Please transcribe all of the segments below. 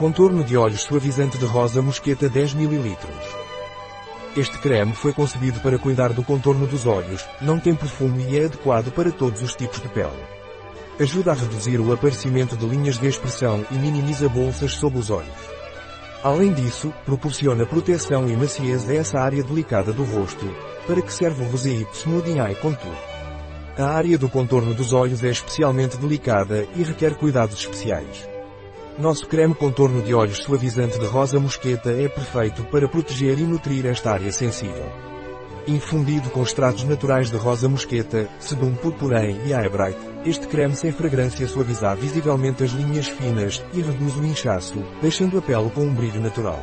Contorno de olhos suavizante de rosa mosqueta 10 ml. Este creme foi concebido para cuidar do contorno dos olhos, não tem perfume e é adequado para todos os tipos de pele. Ajuda a reduzir o aparecimento de linhas de expressão e minimiza bolsas sob os olhos. Além disso, proporciona proteção e maciez a essa área delicada do rosto, para que serve o Rosei Smoothing Eye Contour. A área do contorno dos olhos é especialmente delicada e requer cuidados especiais. Nosso creme contorno de olhos suavizante de rosa mosqueta é perfeito para proteger e nutrir esta área sensível. Infundido com extratos naturais de rosa mosqueta, sebum purpurém e eyebright, este creme sem fragrância suaviza visivelmente as linhas finas e reduz o inchaço, deixando a pele com um brilho natural.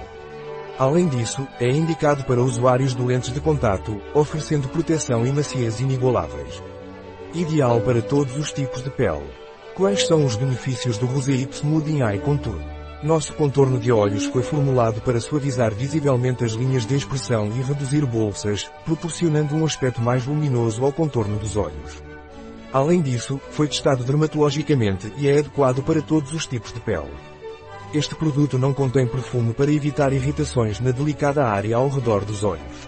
Além disso, é indicado para usuários de lentes de contato, oferecendo proteção e maciez inigualáveis. Ideal para todos os tipos de pele. Quais são os benefícios do Rosé Smoothing Eye Contour? Nosso contorno de olhos foi formulado para suavizar visivelmente as linhas de expressão e reduzir bolsas, proporcionando um aspecto mais luminoso ao contorno dos olhos. Além disso, foi testado dermatologicamente e é adequado para todos os tipos de pele. Este produto não contém perfume para evitar irritações na delicada área ao redor dos olhos.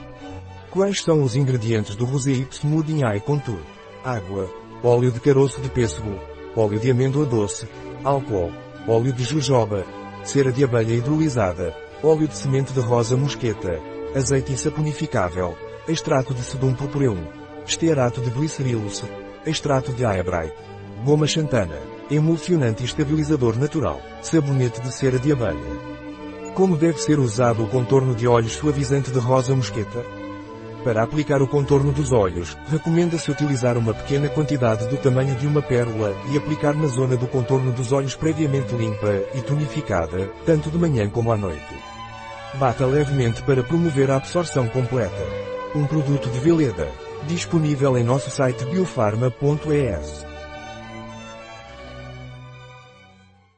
Quais são os ingredientes do Rosé Smoothing Eye Contour? Água, óleo de caroço de pêssego, óleo de amêndoa doce, álcool, óleo de jojoba, cera de abelha hidrolisada, óleo de semente de rosa mosqueta, azeite insaponificável, extrato de sedum purpureum, estearato de glicerilos, extrato de aebrai, goma xantana, emulsionante e estabilizador natural, sabonete de cera de abelha. Como deve ser usado o contorno de olhos suavizante de rosa mosqueta? Para aplicar o contorno dos olhos, recomenda-se utilizar uma pequena quantidade do tamanho de uma pérola e aplicar na zona do contorno dos olhos previamente limpa e tonificada, tanto de manhã como à noite. Bata levemente para promover a absorção completa. Um produto de Veleda. Disponível em nosso site biofarma.es.